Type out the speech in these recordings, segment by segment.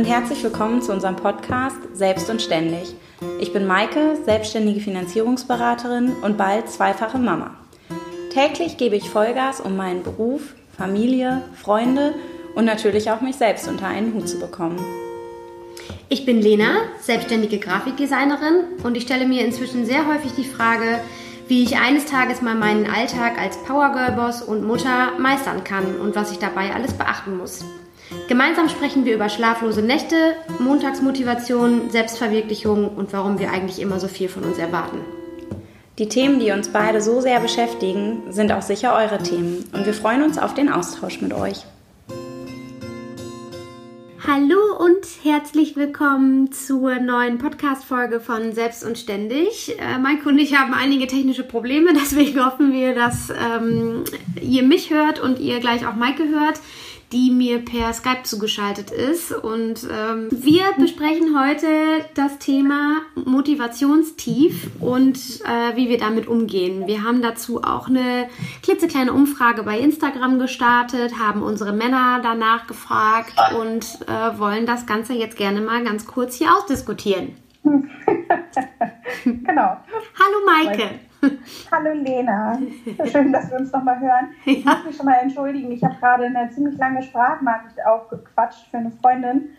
und herzlich willkommen zu unserem Podcast Selbst und Ständig. Ich bin Maike, selbstständige Finanzierungsberaterin und bald zweifache Mama. Täglich gebe ich Vollgas, um meinen Beruf, Familie, Freunde und natürlich auch mich selbst unter einen Hut zu bekommen. Ich bin Lena, selbstständige Grafikdesignerin und ich stelle mir inzwischen sehr häufig die Frage, wie ich eines Tages mal meinen Alltag als Powergirl-Boss und Mutter meistern kann und was ich dabei alles beachten muss. Gemeinsam sprechen wir über schlaflose Nächte, Montagsmotivation, Selbstverwirklichung und warum wir eigentlich immer so viel von uns erwarten. Die Themen, die uns beide so sehr beschäftigen, sind auch sicher eure Themen und wir freuen uns auf den Austausch mit euch. Hallo und herzlich willkommen zur neuen Podcast-Folge von Selbst und Ständig. Äh, Maike und ich haben einige technische Probleme, deswegen hoffen wir, dass ähm, ihr mich hört und ihr gleich auch Maike hört die mir per Skype zugeschaltet ist. Und ähm, wir besprechen heute das Thema Motivationstief und äh, wie wir damit umgehen. Wir haben dazu auch eine klitzekleine Umfrage bei Instagram gestartet, haben unsere Männer danach gefragt und äh, wollen das Ganze jetzt gerne mal ganz kurz hier ausdiskutieren. genau. Hallo Maike. Hallo Lena, schön, dass wir uns nochmal hören. Ich muss mich schon mal entschuldigen, ich habe gerade eine ziemlich lange Sprachnachricht aufgequatscht für eine Freundin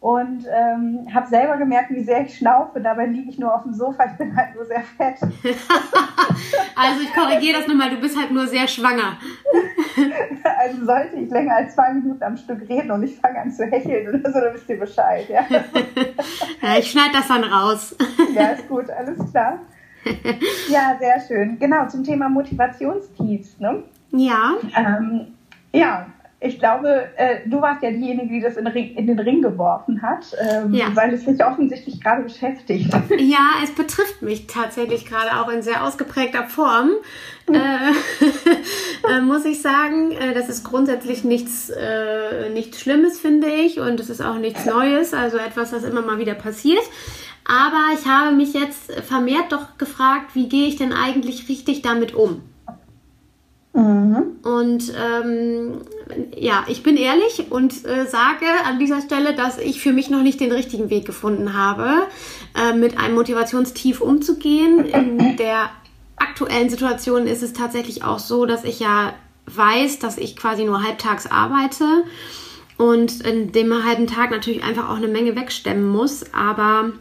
und ähm, habe selber gemerkt, wie sehr ich schnaufe. Dabei liege ich nur auf dem Sofa, ich bin halt nur sehr fett. also ich korrigiere das nochmal, du bist halt nur sehr schwanger. also sollte ich länger als zwei Minuten am Stück reden und ich fange an zu hecheln oder so, dann wisst ihr Bescheid. Ja, ja ich schneide das dann raus. ja, ist gut, alles klar. Ja, sehr schön. Genau, zum Thema Motivationstiefs. Ne? Ja. Ähm, ja, ich glaube, äh, du warst ja diejenige, die das in, in den Ring geworfen hat, ähm, ja. weil es dich offensichtlich gerade beschäftigt. Ja, es betrifft mich tatsächlich gerade auch in sehr ausgeprägter Form. Hm. Äh, äh, muss ich sagen, äh, das ist grundsätzlich nichts, äh, nichts Schlimmes, finde ich, und es ist auch nichts Neues, also etwas, was immer mal wieder passiert. Aber ich habe mich jetzt vermehrt doch gefragt, wie gehe ich denn eigentlich richtig damit um? Mhm. Und ähm, ja, ich bin ehrlich und äh, sage an dieser Stelle, dass ich für mich noch nicht den richtigen Weg gefunden habe, äh, mit einem Motivationstief umzugehen. In der aktuellen Situation ist es tatsächlich auch so, dass ich ja weiß, dass ich quasi nur halbtags arbeite und in dem halben Tag natürlich einfach auch eine Menge wegstemmen muss. Aber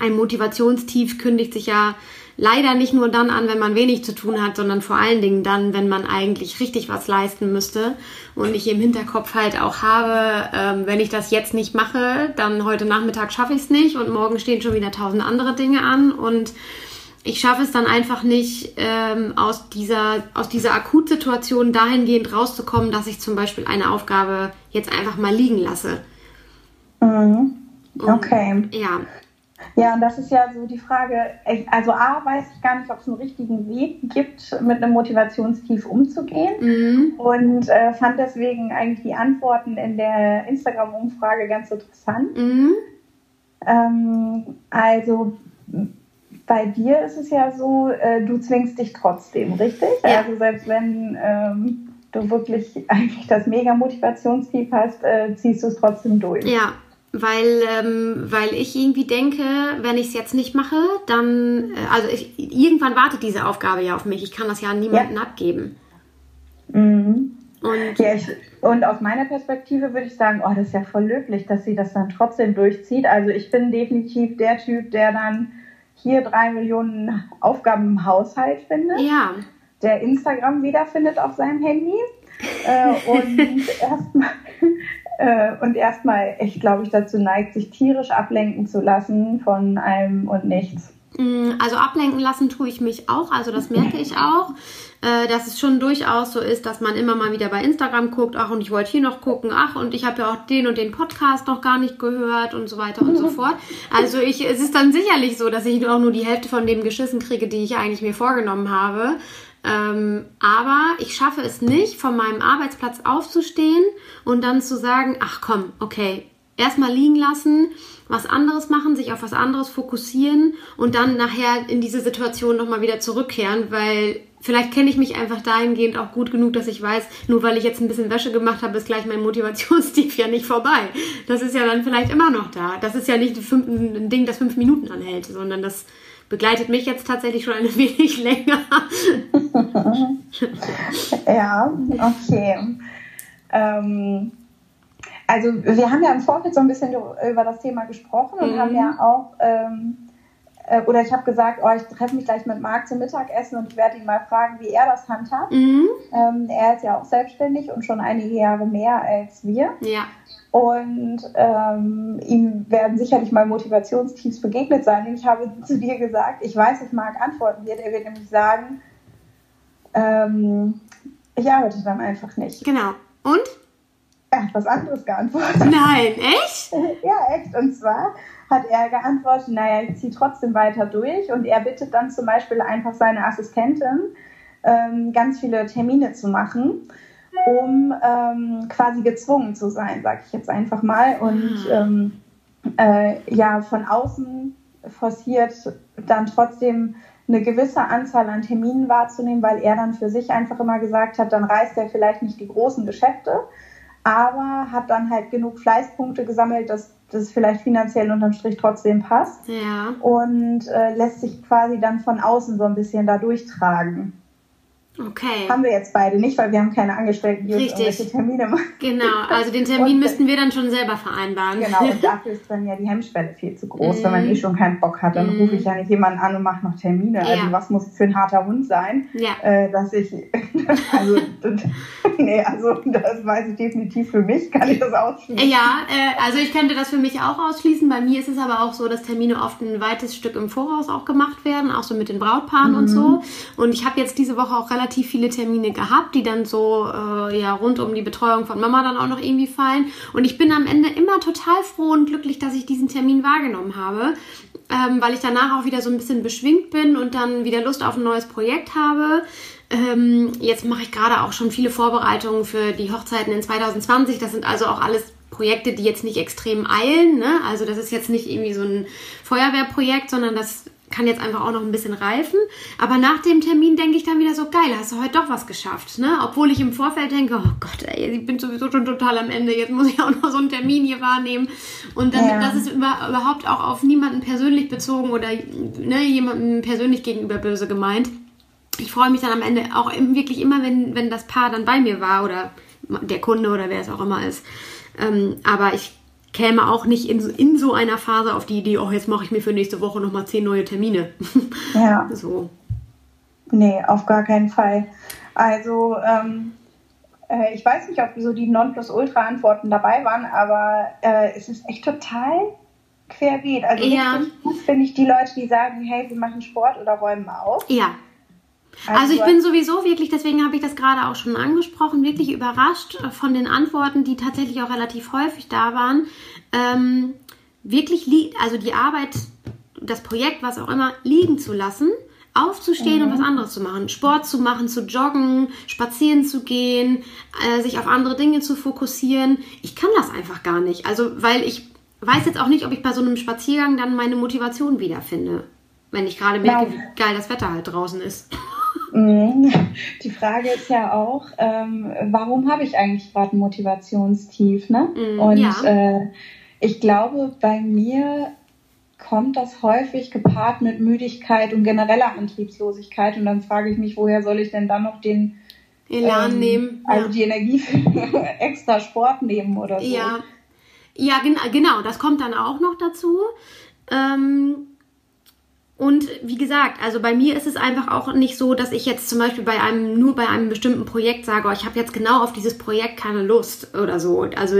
ein Motivationstief kündigt sich ja leider nicht nur dann an, wenn man wenig zu tun hat, sondern vor allen Dingen dann, wenn man eigentlich richtig was leisten müsste. Und ich im Hinterkopf halt auch habe, ähm, wenn ich das jetzt nicht mache, dann heute Nachmittag schaffe ich es nicht und morgen stehen schon wieder tausend andere Dinge an und ich schaffe es dann einfach nicht, ähm, aus dieser, aus dieser Akutsituation dahingehend rauszukommen, dass ich zum Beispiel eine Aufgabe jetzt einfach mal liegen lasse. Mhm. Okay. Und, ja, ja, und das ist ja so die Frage, also A, weiß ich gar nicht, ob es einen richtigen Weg gibt, mit einem Motivationstief umzugehen mhm. und äh, fand deswegen eigentlich die Antworten in der Instagram-Umfrage ganz interessant. Mhm. Ähm, also bei dir ist es ja so, äh, du zwingst dich trotzdem, richtig? Ja. Also selbst wenn ähm, du wirklich eigentlich das Mega-Motivationstief hast, äh, ziehst du es trotzdem durch. Ja, weil, ähm, weil ich irgendwie denke, wenn ich es jetzt nicht mache, dann, äh, also ich, irgendwann wartet diese Aufgabe ja auf mich. Ich kann das ja an niemanden ja. abgeben. Mhm. Und, ja, ich, und aus meiner Perspektive würde ich sagen, oh, das ist ja voll löblich, dass sie das dann trotzdem durchzieht. Also ich bin definitiv der Typ, der dann hier drei Millionen Aufgaben im Haushalt findet. Ja. Der Instagram wiederfindet auf seinem Handy. äh, und erstmal äh, und erstmal echt, glaube ich, dazu neigt, sich tierisch ablenken zu lassen von allem und nichts. Mm, also ablenken lassen tue ich mich auch, also das merke ich auch, äh, dass es schon durchaus so ist, dass man immer mal wieder bei Instagram guckt, ach und ich wollte hier noch gucken, ach und ich habe ja auch den und den Podcast noch gar nicht gehört und so weiter und so fort. Also ich, es ist dann sicherlich so, dass ich auch nur die Hälfte von dem geschissen kriege, die ich eigentlich mir vorgenommen habe. Ähm, aber ich schaffe es nicht, von meinem Arbeitsplatz aufzustehen und dann zu sagen, ach komm, okay, erstmal liegen lassen, was anderes machen, sich auf was anderes fokussieren und dann nachher in diese Situation nochmal wieder zurückkehren, weil vielleicht kenne ich mich einfach dahingehend auch gut genug, dass ich weiß, nur weil ich jetzt ein bisschen Wäsche gemacht habe, ist gleich mein Motivationstief ja nicht vorbei. Das ist ja dann vielleicht immer noch da. Das ist ja nicht ein Ding, das fünf Minuten anhält, sondern das begleitet mich jetzt tatsächlich schon ein wenig länger. ja, okay. Ähm, also wir haben ja im Vorfeld so ein bisschen über das Thema gesprochen und mhm. haben ja auch, ähm, äh, oder ich habe gesagt, oh, ich treffe mich gleich mit Marc zum Mittagessen und ich werde ihn mal fragen, wie er das handhabt. Mhm. Ähm, er ist ja auch selbstständig und schon einige Jahre mehr als wir. Ja. Und ähm, ihm werden sicherlich mal Motivationstiefs begegnet sein. Und ich habe zu dir gesagt, ich weiß, dass Marc antworten wird. Er wird nämlich sagen, ähm, ich arbeite dann einfach nicht. Genau. Und? Er hat was anderes geantwortet. Nein, echt? ja, echt. Und zwar hat er geantwortet, naja, ich ziehe trotzdem weiter durch. Und er bittet dann zum Beispiel einfach seine Assistentin, ähm, ganz viele Termine zu machen, um ähm, quasi gezwungen zu sein, sag ich jetzt einfach mal. Und ah. ähm, äh, ja, von außen forciert dann trotzdem eine gewisse Anzahl an Terminen wahrzunehmen, weil er dann für sich einfach immer gesagt hat, dann reißt er vielleicht nicht die großen Geschäfte, aber hat dann halt genug Fleißpunkte gesammelt, dass das vielleicht finanziell unterm Strich trotzdem passt. Ja. Und äh, lässt sich quasi dann von außen so ein bisschen da durchtragen. Okay. Haben wir jetzt beide nicht, weil wir haben keine Angestellten, die Richtig. uns irgendwelche Termine machen. Genau, also den Termin müssten wir dann schon selber vereinbaren. Genau, und dafür ist dann ja die Hemmschwelle viel zu groß. Mm. Wenn man eh schon keinen Bock hat, dann mm. rufe ich ja nicht jemanden an und mache noch Termine. Also ja. Also was muss für ein harter Hund sein, ja. äh, dass ich, also, nee, also das weiß ich definitiv für mich, kann ich das ausschließen. Ja, äh, also ich könnte das für mich auch ausschließen. Bei mir ist es aber auch so, dass Termine oft ein weites Stück im Voraus auch gemacht werden, auch so mit den Brautpaaren mm. und so. Und ich habe jetzt diese Woche auch relativ viele Termine Termine gehabt, die dann so äh, ja rund um die Betreuung von Mama dann auch noch irgendwie fallen. Und ich bin am Ende immer total froh und glücklich, dass ich diesen Termin wahrgenommen habe, ähm, weil ich danach auch wieder so ein bisschen beschwingt bin und dann wieder Lust auf ein neues Projekt habe. Ähm, jetzt mache ich gerade auch schon viele Vorbereitungen für die Hochzeiten in 2020. Das sind also auch alles Projekte, die jetzt nicht extrem eilen. Ne? Also das ist jetzt nicht irgendwie so ein Feuerwehrprojekt, sondern das kann jetzt einfach auch noch ein bisschen reifen. Aber nach dem Termin denke ich dann wieder so, geil, hast du heute doch was geschafft. Ne? Obwohl ich im Vorfeld denke, oh Gott, ey, ich bin sowieso schon total am Ende, jetzt muss ich auch noch so einen Termin hier wahrnehmen. Und dann, ja. das ist überhaupt auch auf niemanden persönlich bezogen oder ne, jemandem persönlich gegenüber böse gemeint. Ich freue mich dann am Ende auch wirklich immer, wenn, wenn das Paar dann bei mir war oder der Kunde oder wer es auch immer ist. Ähm, aber ich käme auch nicht in, in so einer Phase auf die Idee, oh, jetzt mache ich mir für nächste Woche nochmal zehn neue Termine. Ja. so. Nee, auf gar keinen Fall. Also, ähm, äh, ich weiß nicht, ob so die Nonplusultra-Antworten dabei waren, aber äh, es ist echt total querbeet. Also, ja. finde ich die Leute, die sagen, hey, wir machen Sport oder räumen auf. Ja. Also, also ich bin sowieso wirklich, deswegen habe ich das gerade auch schon angesprochen, wirklich überrascht äh, von den Antworten, die tatsächlich auch relativ häufig da waren. Ähm, wirklich, also die Arbeit, das Projekt, was auch immer, liegen zu lassen, aufzustehen mhm. und was anderes zu machen. Sport zu machen, zu joggen, spazieren zu gehen, äh, sich auf andere Dinge zu fokussieren. Ich kann das einfach gar nicht. Also, weil ich weiß jetzt auch nicht, ob ich bei so einem Spaziergang dann meine Motivation wiederfinde. Wenn ich gerade merke, Nein. wie geil das Wetter halt draußen ist. Mhm. Die Frage ist ja auch, ähm, warum habe ich eigentlich gerade ein Motivationstief? Ne? Mm, Und ja. äh, ich glaube, bei mir kommt das häufig gepaart mit Müdigkeit und genereller Antriebslosigkeit. Und dann frage ich mich, woher soll ich denn dann noch den Elan ähm, nehmen? Also die Energie für extra Sport nehmen oder so. Ja, ja gen genau, das kommt dann auch noch dazu. Ähm, und wie gesagt, also bei mir ist es einfach auch nicht so, dass ich jetzt zum Beispiel bei einem, nur bei einem bestimmten Projekt sage, oh, ich habe jetzt genau auf dieses Projekt keine Lust oder so. Also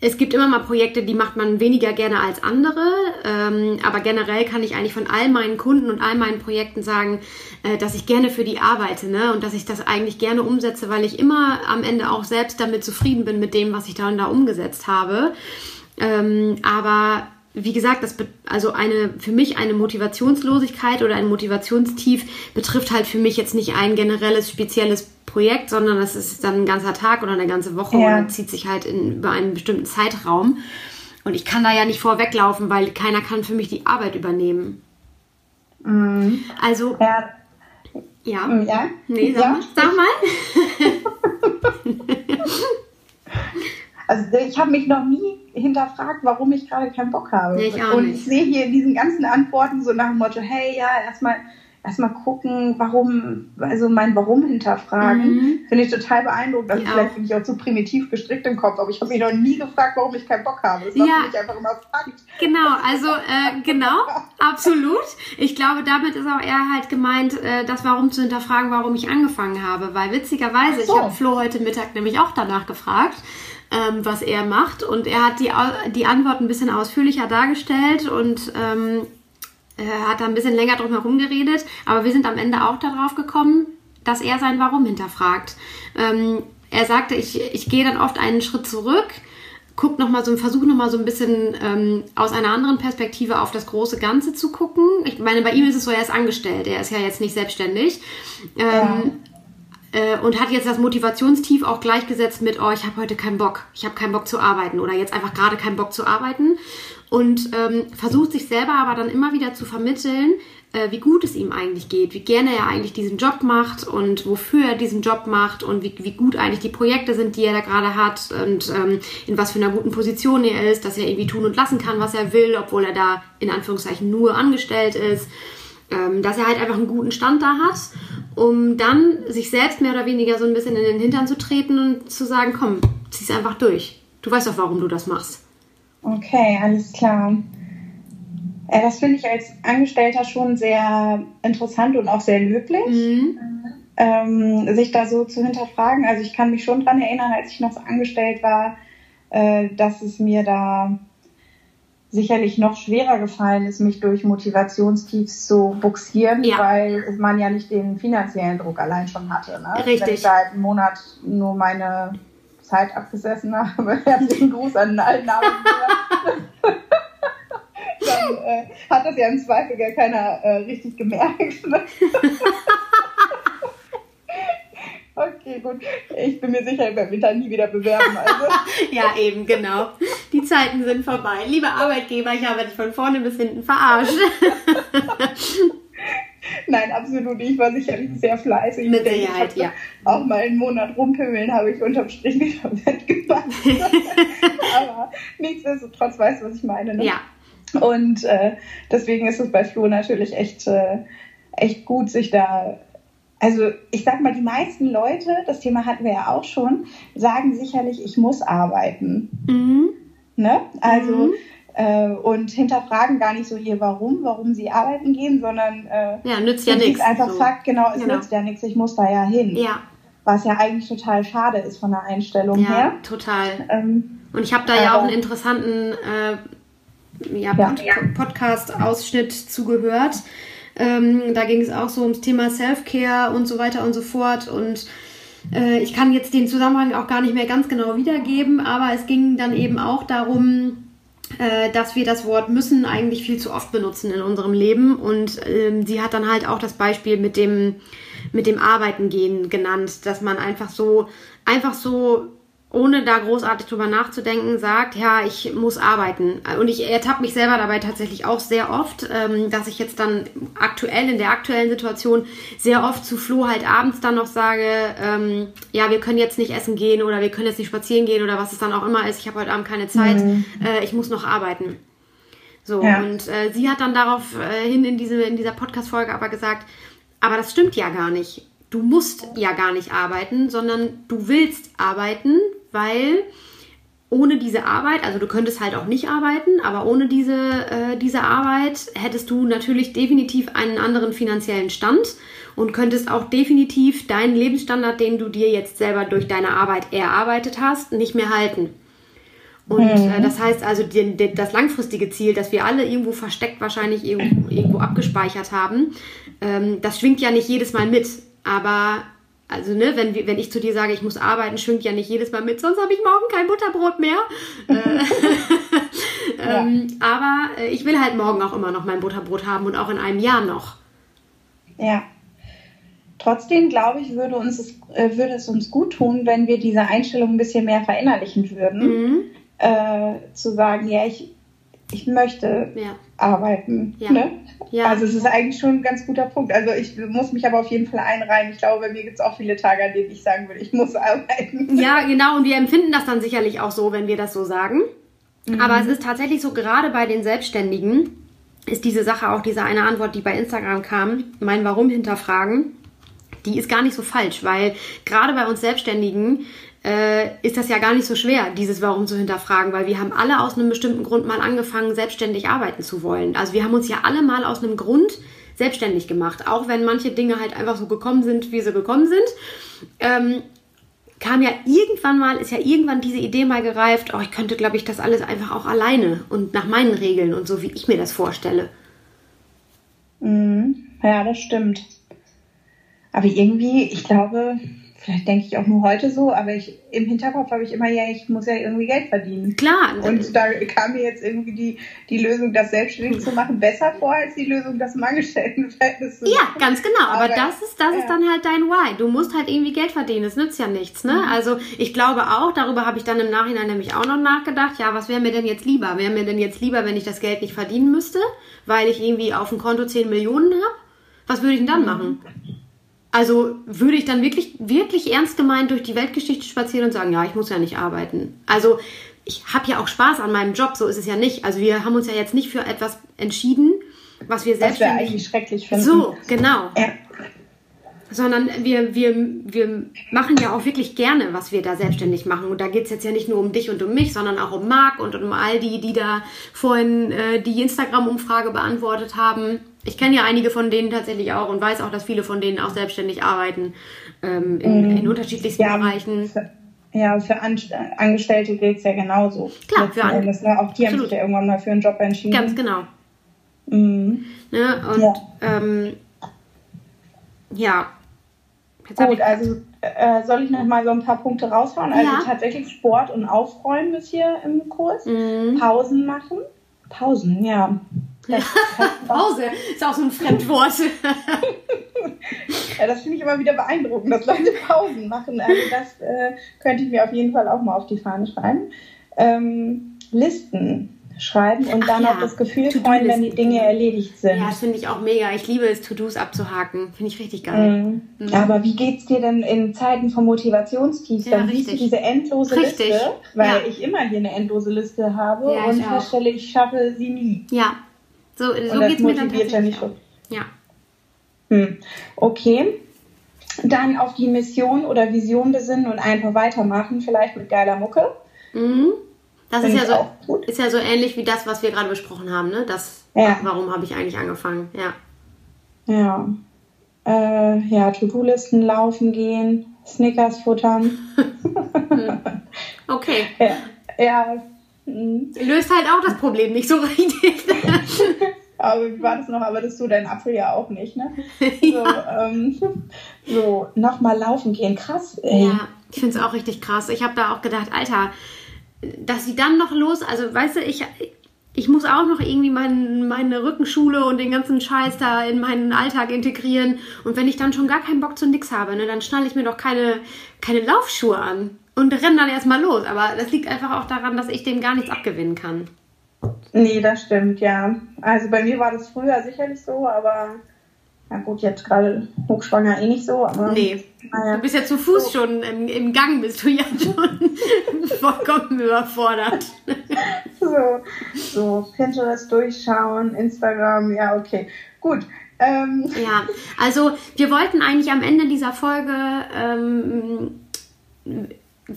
es gibt immer mal Projekte, die macht man weniger gerne als andere, ähm, aber generell kann ich eigentlich von all meinen Kunden und all meinen Projekten sagen, äh, dass ich gerne für die arbeite ne? und dass ich das eigentlich gerne umsetze, weil ich immer am Ende auch selbst damit zufrieden bin mit dem, was ich da und da umgesetzt habe. Ähm, aber wie gesagt, das also eine für mich eine Motivationslosigkeit oder ein Motivationstief betrifft halt für mich jetzt nicht ein generelles spezielles Projekt, sondern das ist dann ein ganzer Tag oder eine ganze Woche ja. oder zieht sich halt in, über einen bestimmten Zeitraum. Und ich kann da ja nicht vorweglaufen, weil keiner kann für mich die Arbeit übernehmen. Mhm. Also ja. Ja. Ja? Nee, sag Ja? mal. Sag mal. Also ich habe mich noch nie hinterfragt, warum ich gerade keinen Bock habe. Nee, ich auch und ich sehe hier in diesen ganzen Antworten so nach dem Motto, hey, ja, erstmal erstmal gucken, warum, also mein Warum hinterfragen, Mhm. finde ich total beeindruckend. Also Ich vielleicht bin ich auch zu primitiv gestrickt im Kopf, aber ich habe mich noch nie gefragt, warum ich keinen Bock habe. Das war Ja. für mich einfach immer Fakt. Genau, also äh, genau, absolut. Ich glaube, damit ist auch eher halt gemeint, äh, das Warum zu hinterfragen, warum ich angefangen habe. Weil witzigerweise, so. ich habe Flo heute Mittag nämlich auch danach gefragt, ähm, was er macht. Und er hat die, die Antwort ein bisschen ausführlicher dargestellt und ähm, er hat da ein bisschen länger drum herum geredet. Aber wir sind am Ende auch darauf gekommen, dass er sein Warum hinterfragt. Ähm, er sagte, ich, ich gehe dann oft einen Schritt zurück, guck noch mal so, versuche noch so ein bisschen ähm, aus einer anderen Perspektive auf das große Ganze zu gucken. Ich meine, bei ihm ist es so, er ist angestellt, er ist ja jetzt nicht selbstständig. Ähm, äh, und hat jetzt das Motivationstief auch gleichgesetzt mit, oh, ich habe heute keinen Bock, ich habe keinen Bock zu arbeiten oder jetzt einfach gerade keinen Bock zu arbeiten. Und ähm, versucht sich selber aber dann immer wieder zu vermitteln, äh, wie gut es ihm eigentlich geht, wie gerne er eigentlich diesen Job macht und wofür er diesen Job macht und wie, wie gut eigentlich die Projekte sind, die er da gerade hat und ähm, in was für einer guten Position er ist, dass er irgendwie tun und lassen kann, was er will, obwohl er da in Anführungszeichen nur angestellt ist ähm, dass er halt einfach einen guten Stand da hat, um dann sich selbst mehr oder weniger so ein bisschen in den Hintern zu treten und zu sagen, komm, zieh's einfach durch. Du weißt doch, warum du das machst. Okay, alles klar. Äh, das finde ich als Angestellter schon sehr interessant und auch sehr löblich. Mhm. ähm, sich da so zu hinterfragen. Also ich kann mich schon dran erinnern, als ich noch so angestellt war, äh, dass es mir da sicherlich noch schwerer gefallen ist, mich durch Motivationstiefs zu buxieren, Ja. weil man ja nicht den finanziellen Druck allein schon hatte. Ne? Richtig. Wenn ich da halt einen Monat nur meine Zeit abgesessen habe, herzlichen Gruß an allen Arbeitgeber. Dann äh, hat das ja im Zweifel gar keiner äh, richtig gemerkt. Okay, gut. Ich bin mir sicher, ich werde mich da nie wieder bewerben. Also, Ja, eben, genau. Die Zeiten sind vorbei. Lieber Arbeitgeber, ich habe dich von vorne bis hinten verarscht. nein, absolut. nicht. Ich war sicherlich sehr fleißig. Mit Sicherheit, ich ja. Auch mal einen Monat rumpimmeln habe ich unterm Strich wieder wettgemacht. Aber nichtsdestotrotz weißt du, was ich meine. Ne? Ja, Und äh, deswegen ist es bei Flo natürlich echt, äh, echt gut, sich da. Also ich sag mal, die meisten Leute, das Thema hatten wir ja auch schon, sagen sicherlich, ich muss arbeiten. mhm. Ne? Also Mhm. äh, und hinterfragen gar nicht so ihr Warum, warum sie arbeiten gehen, sondern äh, ja, nützt ja nichts. einfach so. Fakt, genau, es Genau. nützt ja nichts, ich muss da ja hin. Ja, Was ja eigentlich total schade ist von der Einstellung ja, her. total. Ähm, Und ich habe da ja auch einen interessanten äh, Ja. Pod Podcast-Ausschnitt zugehört. Ähm, da ging es auch so ums Thema Self-Care und so weiter und so fort. Und äh, ich kann jetzt den Zusammenhang auch gar nicht mehr ganz genau wiedergeben, aber es ging dann eben auch darum, äh, dass wir das Wort müssen eigentlich viel zu oft benutzen in unserem Leben. Und ähm, sie hat dann halt auch das Beispiel mit dem, mit dem Arbeiten gehen genannt, dass man einfach so, einfach so, ohne da großartig drüber nachzudenken, sagt, ja, ich muss arbeiten. Und ich ertappe mich selber dabei tatsächlich auch sehr oft, ähm, dass ich jetzt dann aktuell, in der aktuellen Situation, sehr oft zu Flo halt abends dann noch sage, ähm, ja, wir können jetzt nicht essen gehen oder wir können jetzt nicht spazieren gehen oder was es dann auch immer ist. Ich habe heute Abend keine Zeit, äh, ich muss noch arbeiten. So, Ja. und äh, sie hat dann darauf äh, hin in, diese, in dieser Podcast-Folge aber gesagt, aber das stimmt ja gar nicht. Du musst ja gar nicht arbeiten, sondern du willst arbeiten, weil ohne diese Arbeit, also du könntest halt auch nicht arbeiten, aber ohne diese, äh, diese Arbeit hättest du natürlich definitiv einen anderen finanziellen Stand und könntest auch definitiv deinen Lebensstandard, den du dir jetzt selber durch deine Arbeit erarbeitet hast, nicht mehr halten. Und äh, das heißt also, den, den, das langfristige Ziel, das wir alle irgendwo versteckt wahrscheinlich irgendwo, irgendwo abgespeichert haben, ähm, das schwingt ja nicht jedes Mal mit. Aber, also, ne, wenn, wenn ich zu dir sage, ich muss arbeiten, schwingt ja nicht jedes Mal mit, sonst habe ich morgen kein Butterbrot mehr. Äh, ähm, Aber äh, ich will halt morgen auch immer noch mein Butterbrot haben und auch in einem Jahr noch. Ja. Trotzdem glaube ich, würde, uns, es- äh, würde es uns gut tun, wenn wir diese Einstellung ein bisschen mehr verinnerlichen würden. Mhm. Äh, zu sagen, ja, ich, ich möchte ja. arbeiten. Ja. Ne? Ja. Also es ist eigentlich schon ein ganz guter Punkt. Also ich muss mich aber auf jeden Fall einreihen. Ich glaube, bei mir gibt es auch viele Tage, an denen ich sagen würde, ich muss arbeiten. Ja, genau. Und wir empfinden das dann sicherlich auch so, wenn wir das so sagen. Mhm. Aber es ist tatsächlich so, gerade bei den Selbstständigen ist diese Sache auch diese eine Antwort, die bei Instagram kam, mein Warum hinterfragen, die ist gar nicht so falsch, weil gerade bei uns Selbstständigen äh, ist das ja gar nicht so schwer, dieses Warum zu hinterfragen, weil wir haben alle aus einem bestimmten Grund mal angefangen, selbstständig arbeiten zu wollen. Also wir haben uns ja alle mal aus einem Grund selbstständig gemacht, auch wenn manche Dinge halt einfach so gekommen sind, wie sie gekommen sind. Ähm, kam ja irgendwann mal, ist ja irgendwann diese Idee mal gereift, oh, ich könnte, glaube ich, das alles einfach auch alleine und nach meinen Regeln und so, wie ich mir das vorstelle. Mhm. Ja, das stimmt. Aber irgendwie, ich glaube, vielleicht denke ich auch nur heute so, aber ich, im Hinterkopf habe ich immer, ja, ich muss ja irgendwie Geld verdienen. Klar. Und da kam mir jetzt irgendwie die, die Lösung, das selbstständig zu machen, besser vor, als die Lösung, das im Angestelltenverhältnis zu machen. Ja, ganz genau. Aber, aber das ist, das ja. ist dann halt dein Why. Du musst halt irgendwie Geld verdienen. Es nützt ja nichts, ne? Mhm. Also, ich glaube auch, darüber habe ich dann im Nachhinein nämlich auch noch nachgedacht, ja, was wäre mir denn jetzt lieber? Wäre mir denn jetzt lieber, wenn ich das Geld nicht verdienen müsste, weil ich irgendwie auf dem Konto 10 Millionen habe? Was würde ich denn dann mhm. machen? Also würde ich dann wirklich, wirklich ernst gemeint durch die Weltgeschichte spazieren und sagen, ja, ich muss ja nicht arbeiten. Also ich habe ja auch Spaß an meinem Job, so ist es ja nicht. Also wir haben uns ja jetzt nicht für etwas entschieden, was wir selbst. Was wir eigentlich schrecklich finden. So, genau. Ja. Sondern wir, wir, wir machen ja auch wirklich gerne, was wir da selbstständig machen. Und da geht es jetzt ja nicht nur um dich und um mich, sondern auch um Marc und um all die, die da vorhin äh, die Instagram-Umfrage beantwortet haben ich kenne ja einige von denen tatsächlich auch und weiß auch, dass viele von denen auch selbstständig arbeiten ähm, in, mhm. in, unterschiedlichsten ja, Bereichen. Für, ja, für An Angestellte gilt es ja genauso. Klar, für Angestellte. Ne? Auch die Absolut. haben sich ja irgendwann mal für einen Job entschieden. Ganz genau. Mhm. Ne? Und ja. Ähm, ja. Gut, also äh, soll ich noch mal so ein paar Punkte raushauen? Also ja. tatsächlich Sport und Aufräumen ist hier im Kurs. Mhm. Pausen machen. Pausen, ja. Pause ist auch so ein Fremdwort. ja, das finde ich immer wieder beeindruckend, dass Leute Pausen machen. Also das äh, könnte ich mir auf jeden Fall auch mal auf die Fahne schreiben. Ähm, Listen schreiben und dann ja. auch das Gefühl freuen, wenn die Dinge erledigt sind. Ja, das finde ich auch mega. Ich liebe es, To-Dos abzuhaken. Finde ich richtig geil. Mhm. Mhm. Aber wie geht es dir denn in Zeiten von Motivationstiefs? Ja, dann richtig. siehst du diese endlose richtig. Liste, weil ja. ich immer hier eine endlose Liste habe und feststelle, ich schaffe sie nie. Ja, so, so geht es mir dann tatsächlich ja nicht. Ja. Hm. Okay. Dann auf die Mission oder Vision besinnen und einfach weitermachen, vielleicht mit geiler Mucke. Mhm. Das ist ja, so, ist ja so ähnlich wie das, was wir gerade besprochen haben, ne? Das, ja. warum habe ich eigentlich angefangen, ja. Ja. Äh, ja, To-Do-Listen laufen gehen, Snickers futtern. okay. Ja, ja, Mhm. Löst halt auch das Problem nicht so richtig. aber wie war das noch? Aber das du dein Apfel ja auch nicht, ne? So, ähm, so nochmal laufen gehen. Krass, ey. Ja, ich finde es auch richtig krass. Ich habe da auch gedacht, Alter, dass sie dann noch los, also weißt du, ich, ich muss auch noch irgendwie mein, meine Rückenschule und den ganzen Scheiß da in meinen Alltag integrieren. Und wenn ich dann schon gar keinen Bock zu nix habe, ne, dann schnalle ich mir doch keine, keine Laufschuhe an und rennen dann erstmal los. Aber das liegt einfach auch daran, dass ich dem gar nichts abgewinnen kann. Nee, das stimmt, ja. Also bei mir war das früher sicherlich so, aber na gut, jetzt gerade hochschwanger eh nicht so, aber. Nee. Naja. Du bist ja zu Fuß so. schon im, im, Gang, bist du ja schon vollkommen überfordert. so, so, Pinterest durchschauen, Instagram, ja, okay. Gut. Ähm. Ja, also wir wollten eigentlich am Ende dieser Folge ähm,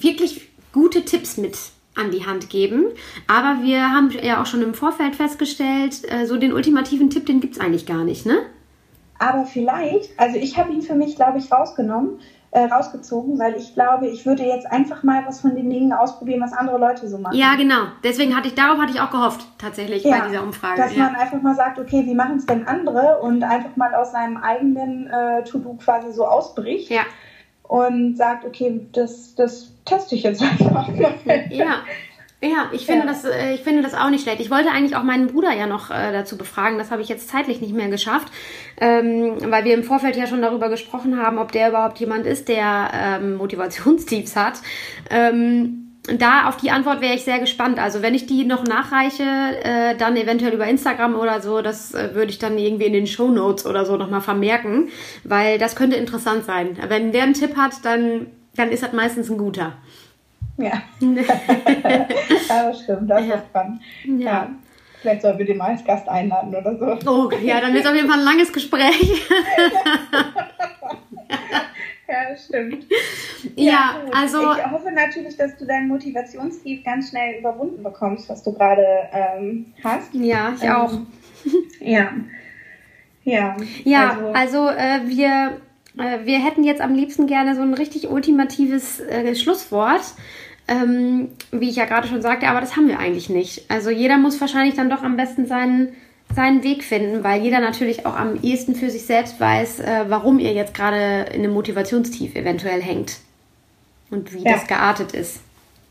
wirklich gute Tipps mit an die Hand geben. Aber wir haben ja auch schon im Vorfeld festgestellt, äh, so den ultimativen Tipp, den gibt es eigentlich gar nicht, ne? Aber vielleicht, also ich habe ihn für mich, glaube ich, rausgenommen, äh, rausgezogen, weil ich glaube, ich würde jetzt einfach mal was von den Dingen ausprobieren, was andere Leute so machen. Ja, genau. Deswegen hatte ich, darauf hatte ich auch gehofft, tatsächlich ja, bei dieser Umfrage. Dass ja. man einfach mal sagt, okay, wie machen es denn andere und einfach mal aus seinem eigenen äh, To-Do quasi so ausbricht. Ja. Und sagt, okay, das, das teste ich jetzt einfach mal. Ja. Ja, ich finde, ja. Das, äh, ich finde das auch nicht schlecht. Ich wollte eigentlich auch meinen Bruder ja noch äh, dazu befragen. Das habe ich jetzt zeitlich nicht mehr geschafft, ähm, weil wir im Vorfeld ja schon darüber gesprochen haben, ob der überhaupt jemand ist, der ähm, Motivationstiefs hat. Ähm, da auf die Antwort wäre ich sehr gespannt. Also wenn ich die noch nachreiche, äh, dann eventuell über Instagram oder so, das äh, würde ich dann irgendwie in den Show Notes oder so nochmal vermerken, weil das könnte interessant sein. Wenn der einen Tipp hat, dann, dann ist das meistens ein guter. Ja, ja das stimmt, das ja. ist spannend. Ja. ja. Vielleicht sollen wir den mal als Gast einladen oder so. Oh, ja, dann wird es auf jeden Fall ein langes Gespräch. ja, stimmt. Ja, ja also. Ich hoffe natürlich, dass du dein Motivationstief ganz schnell überwunden bekommst, was du gerade ähm, hast. Ja, ich ähm, auch. Ja. Ja, ja also, also äh, wir, äh, wir hätten jetzt am liebsten gerne so ein richtig ultimatives äh, Schlusswort. Ähm, wie ich ja gerade schon sagte, aber das haben wir eigentlich nicht. Also jeder muss wahrscheinlich dann doch am besten seinen seinen Weg finden, weil jeder natürlich auch am ehesten für sich selbst weiß, äh, warum ihr jetzt gerade in einem Motivationstief eventuell hängt und wie ja. das geartet ist.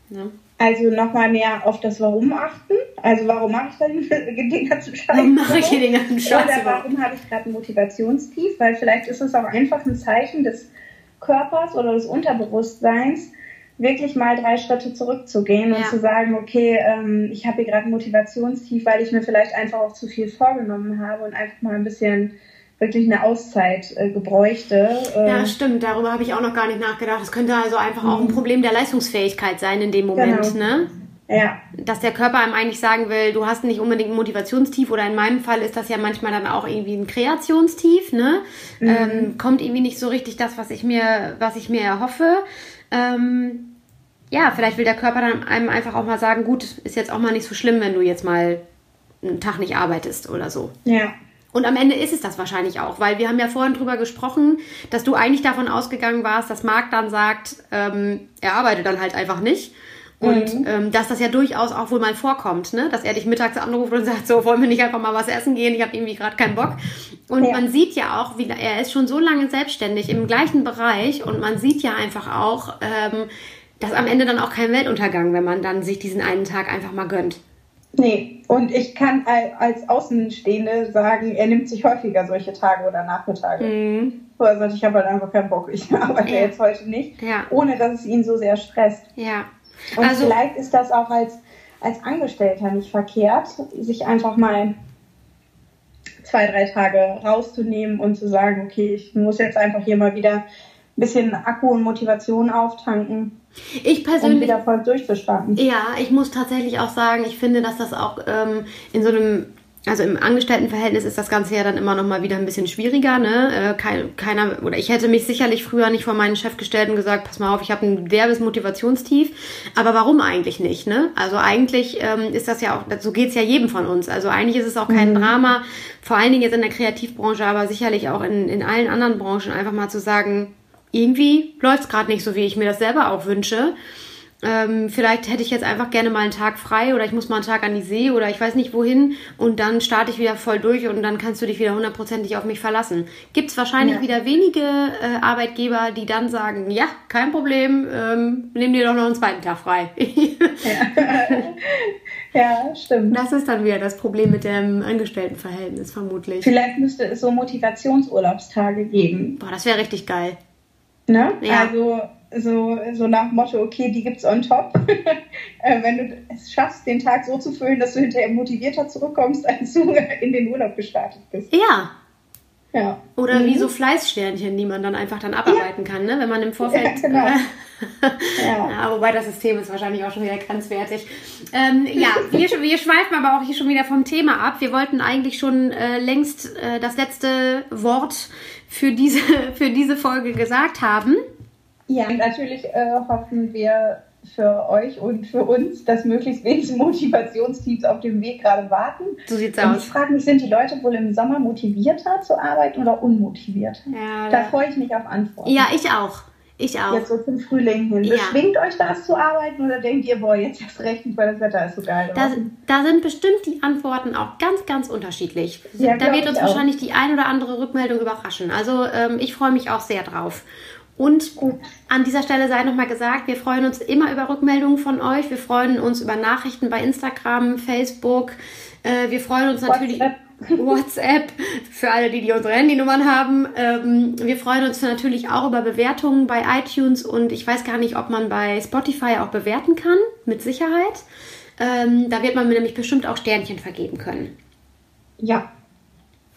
Ja. Also nochmal mehr auf das Warum achten. Also warum mache ich dann den ganzen Scheiß? Warum mache ich den ganzen Scheiß? Oder warum habe ich gerade ein Motivationstief? Weil vielleicht ist es auch einfach ein Zeichen des Körpers oder des Unterbewusstseins, wirklich mal drei Schritte zurückzugehen ja. und zu sagen, okay, ähm, ich habe hier gerade ein Motivationstief, weil ich mir vielleicht einfach auch zu viel vorgenommen habe und einfach mal ein bisschen wirklich eine Auszeit äh, gebräuchte. Äh, ja, stimmt, darüber habe ich auch noch gar nicht nachgedacht. Das könnte also einfach auch ein mhm. Problem der Leistungsfähigkeit sein in dem Moment, genau. ne? Ja. Dass der Körper einem eigentlich sagen will, du hast nicht unbedingt ein Motivationstief oder in meinem Fall ist das ja manchmal dann auch irgendwie ein Kreationstief, ne? Mhm. Ähm, kommt irgendwie nicht so richtig das, was ich mir, was ich mir erhoffe. Ähm, ja, vielleicht will der Körper dann einem einfach auch mal sagen, gut, ist jetzt auch mal nicht so schlimm, wenn du jetzt mal einen Tag nicht arbeitest oder so. Ja. Und am Ende ist es das wahrscheinlich auch, weil wir haben ja vorhin drüber gesprochen, dass du eigentlich davon ausgegangen warst, dass Marc dann sagt, ähm, er arbeitet dann halt einfach nicht. Und mhm. ähm, dass das ja durchaus auch wohl mal vorkommt, ne? dass er dich mittags anruft und sagt, so wollen wir nicht einfach mal was essen gehen, ich habe irgendwie gerade keinen Bock. Und ja. man sieht ja auch, wie er ist schon so lange selbstständig im gleichen Bereich und man sieht ja einfach auch, ähm, dass am Ende dann auch kein Weltuntergang, wenn man dann sich diesen einen Tag einfach mal gönnt. Nee, und ich kann als Außenstehende sagen, er nimmt sich häufiger solche Tage oder Nachmittage. Mhm. Also ich habe halt einfach keinen Bock, ich arbeite ja. jetzt heute nicht, ja. ohne dass es ihn so sehr stresst. Ja. Und also, vielleicht ist das auch als, als Angestellter nicht verkehrt, sich einfach mal zwei, drei Tage rauszunehmen und zu sagen, okay, ich muss jetzt einfach hier mal wieder ein bisschen Akku und Motivation auftanken. Ich persönlich. Um wieder voll durchzustarten. Ja, ich muss tatsächlich auch sagen, ich finde, dass das auch ähm, in so einem also im Angestelltenverhältnis ist das Ganze ja dann immer noch mal wieder ein bisschen schwieriger. Ne? Äh, keiner oder ich hätte mich sicherlich früher nicht vor meinen Chef gestellt und gesagt, pass mal auf, ich habe ein derbes Motivationstief. Aber warum eigentlich nicht? Ne? Also eigentlich ähm, ist das ja auch, so geht's ja jedem von uns. Also eigentlich ist es auch kein mhm. Drama, vor allen Dingen jetzt in der Kreativbranche, aber sicherlich auch in, in allen anderen Branchen einfach mal zu sagen, irgendwie läuft's gerade nicht so, wie ich mir das selber auch wünsche ähm, vielleicht hätte ich jetzt einfach gerne mal einen Tag frei oder ich muss mal einen Tag an die See oder ich weiß nicht wohin und dann starte ich wieder voll durch und dann kannst du dich wieder hundertprozentig auf mich verlassen. Gibt es wahrscheinlich ja. wieder wenige äh, Arbeitgeber, die dann sagen, ja, kein Problem, ähm, nimm dir doch noch einen zweiten Tag frei. ja. ja, stimmt. Das ist dann wieder das Problem mit dem Angestelltenverhältnis vermutlich. Vielleicht müsste es so Motivationsurlaubstage geben. Boah, das wäre richtig geil. Ne? Ja. Also so, so nach Motto, okay, die gibt's on top. Äh, wenn du es schaffst, den Tag so zu füllen, dass du hinterher motivierter zurückkommst, als du in den Urlaub gestartet bist. Ja. Ja. Oder mhm. wie so Fleißsternchen, die man dann einfach dann abarbeiten ja. kann, ne? wenn man im Vorfeld. Ja, genau. ja. ja. wobei das System ist wahrscheinlich auch schon wieder grenzwertig. Ähm, ja, wir, wir schweifen aber auch hier schon wieder vom Thema ab. Wir wollten eigentlich schon äh, längst äh, das letzte Wort für diese, für diese Folge gesagt haben. Ja, natürlich äh, hoffen wir für euch und für uns, dass möglichst wenig Motivationsteams auf dem Weg gerade warten. So sieht's und aus. Ich frage mich, sind die Leute wohl im Sommer motivierter zu arbeiten oder unmotivierter? Ja, da freue ich mich auf Antworten. Ja, ich auch. Ich auch. Jetzt so zum Frühling hin. Ja. Beschwingt euch das zu arbeiten oder denkt ihr, boah, jetzt erst recht nicht, weil das Wetter ist so geil? Da, da sind bestimmt die Antworten auch ganz, ganz unterschiedlich. Ja, da wird uns wahrscheinlich die ein oder andere Rückmeldung überraschen. Also ähm, ich freue mich auch sehr drauf. Und an dieser Stelle sei nochmal gesagt, wir freuen uns immer über Rückmeldungen von euch. Wir freuen uns über Nachrichten bei Instagram, Facebook. Äh, wir freuen uns natürlich. WhatsApp. WhatsApp für alle, die, die unsere Handynummern haben. Ähm, wir freuen uns natürlich auch über Bewertungen bei iTunes und ich weiß gar nicht, ob man bei Spotify auch bewerten kann, mit Sicherheit. Ähm, da wird man mir nämlich bestimmt auch Sternchen vergeben können. Ja,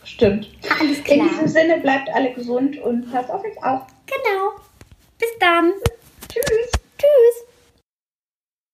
stimmt. Alles klar. In diesem Sinne bleibt alle gesund und passt auf euch auf. Genau. Bis dann. Tschüss. Tschüss.